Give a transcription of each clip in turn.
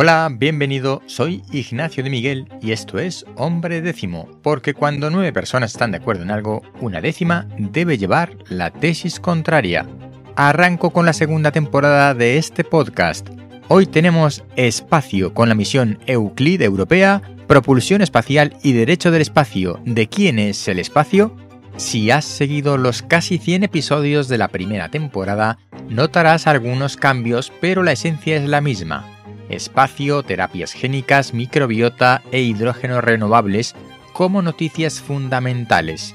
Hola, bienvenido, soy Ignacio de Miguel y esto es Hombre Décimo, porque cuando nueve personas están de acuerdo en algo, una décima debe llevar la tesis contraria. Arranco con la segunda temporada de este podcast. Hoy tenemos espacio con la misión Euclid Europea, propulsión espacial y derecho del espacio. ¿De quién es el espacio? Si has seguido los casi 100 episodios de la primera temporada, notarás algunos cambios, pero la esencia es la misma espacio, terapias génicas, microbiota e hidrógeno renovables como noticias fundamentales.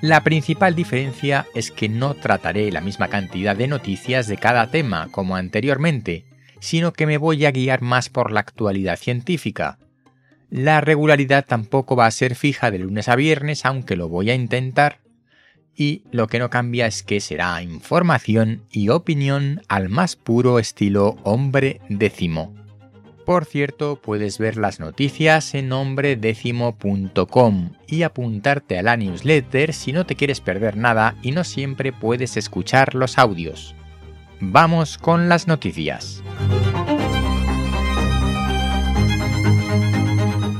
La principal diferencia es que no trataré la misma cantidad de noticias de cada tema como anteriormente, sino que me voy a guiar más por la actualidad científica. La regularidad tampoco va a ser fija de lunes a viernes, aunque lo voy a intentar, y lo que no cambia es que será información y opinión al más puro estilo hombre décimo. Por cierto, puedes ver las noticias en nombredécimo.com y apuntarte a la newsletter si no te quieres perder nada y no siempre puedes escuchar los audios. Vamos con las noticias.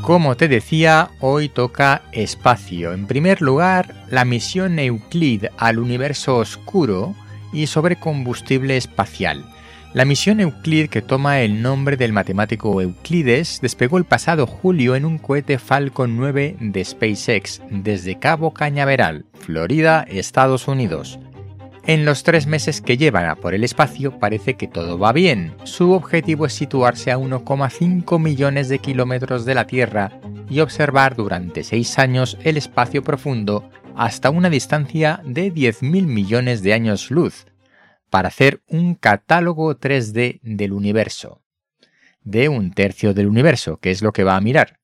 Como te decía, hoy toca espacio. En primer lugar, la misión Euclid al universo oscuro y sobre combustible espacial. La misión Euclid, que toma el nombre del matemático Euclides, despegó el pasado julio en un cohete Falcon 9 de SpaceX desde Cabo Cañaveral, Florida, Estados Unidos. En los tres meses que llevan por el espacio parece que todo va bien. Su objetivo es situarse a 1,5 millones de kilómetros de la Tierra y observar durante seis años el espacio profundo hasta una distancia de 10.000 millones de años luz, para hacer un catálogo 3D del universo, de un tercio del universo, que es lo que va a mirar,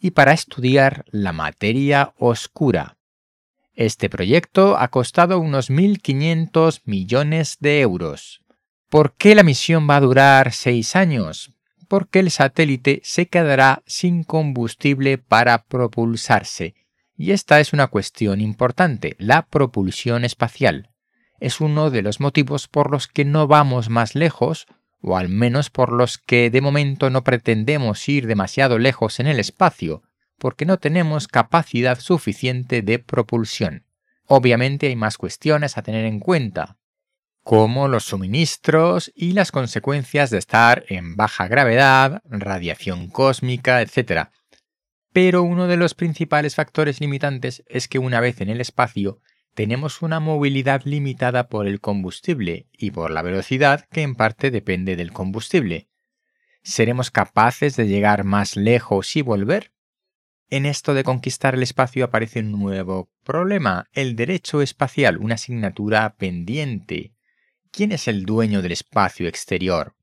y para estudiar la materia oscura. Este proyecto ha costado unos 1.500 millones de euros. ¿Por qué la misión va a durar seis años? Porque el satélite se quedará sin combustible para propulsarse. Y esta es una cuestión importante, la propulsión espacial es uno de los motivos por los que no vamos más lejos, o al menos por los que de momento no pretendemos ir demasiado lejos en el espacio, porque no tenemos capacidad suficiente de propulsión. Obviamente hay más cuestiones a tener en cuenta, como los suministros y las consecuencias de estar en baja gravedad, radiación cósmica, etc. Pero uno de los principales factores limitantes es que una vez en el espacio tenemos una movilidad limitada por el combustible y por la velocidad que en parte depende del combustible. ¿Seremos capaces de llegar más lejos y volver? En esto de conquistar el espacio aparece un nuevo problema, el derecho espacial, una asignatura pendiente. ¿Quién es el dueño del espacio exterior?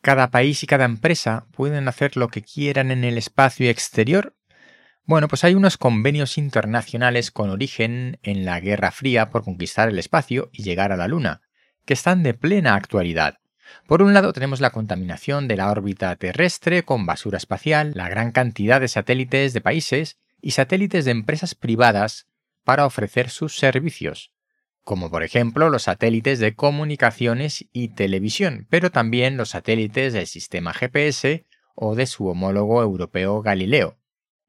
¿Cada país y cada empresa pueden hacer lo que quieran en el espacio exterior bueno, pues hay unos convenios internacionales con origen en la Guerra Fría por conquistar el espacio y llegar a la Luna, que están de plena actualidad. Por un lado tenemos la contaminación de la órbita terrestre con basura espacial, la gran cantidad de satélites de países y satélites de empresas privadas para ofrecer sus servicios, como por ejemplo los satélites de comunicaciones y televisión, pero también los satélites del sistema GPS o de su homólogo europeo Galileo.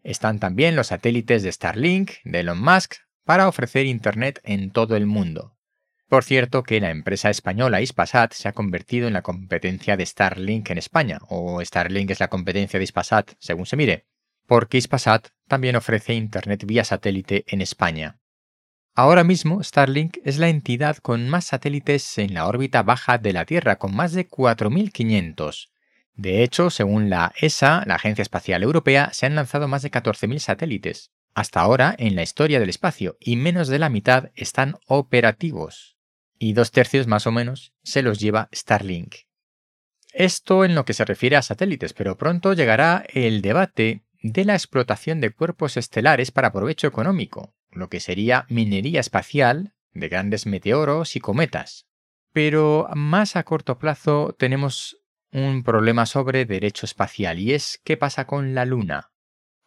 Están también los satélites de Starlink de Elon Musk para ofrecer Internet en todo el mundo. Por cierto que la empresa española Ispasat se ha convertido en la competencia de Starlink en España, o Starlink es la competencia de Ispasat, según se mire, porque Ispasat también ofrece Internet vía satélite en España. Ahora mismo Starlink es la entidad con más satélites en la órbita baja de la Tierra, con más de 4.500. De hecho, según la ESA, la Agencia Espacial Europea, se han lanzado más de 14.000 satélites, hasta ahora en la historia del espacio, y menos de la mitad están operativos. Y dos tercios más o menos se los lleva Starlink. Esto en lo que se refiere a satélites, pero pronto llegará el debate de la explotación de cuerpos estelares para provecho económico, lo que sería minería espacial de grandes meteoros y cometas. Pero más a corto plazo tenemos un problema sobre derecho espacial y es qué pasa con la Luna.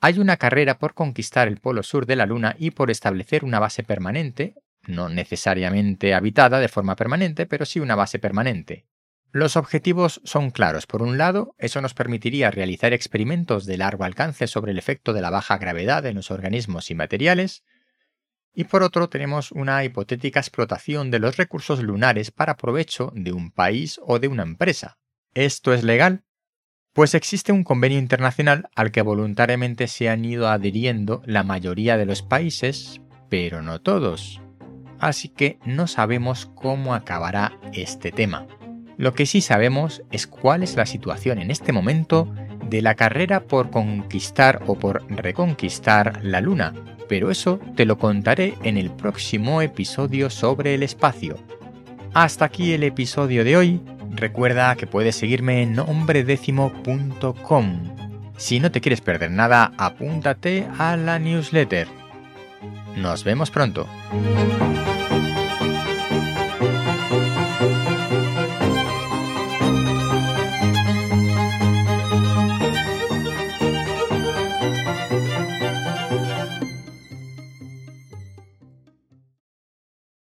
Hay una carrera por conquistar el polo sur de la Luna y por establecer una base permanente, no necesariamente habitada de forma permanente, pero sí una base permanente. Los objetivos son claros. Por un lado, eso nos permitiría realizar experimentos de largo alcance sobre el efecto de la baja gravedad en los organismos y materiales, y por otro tenemos una hipotética explotación de los recursos lunares para provecho de un país o de una empresa. ¿Esto es legal? Pues existe un convenio internacional al que voluntariamente se han ido adhiriendo la mayoría de los países, pero no todos. Así que no sabemos cómo acabará este tema. Lo que sí sabemos es cuál es la situación en este momento de la carrera por conquistar o por reconquistar la Luna, pero eso te lo contaré en el próximo episodio sobre el espacio. Hasta aquí el episodio de hoy. Recuerda que puedes seguirme en nombredécimo.com. Si no te quieres perder nada, apúntate a la newsletter. Nos vemos pronto.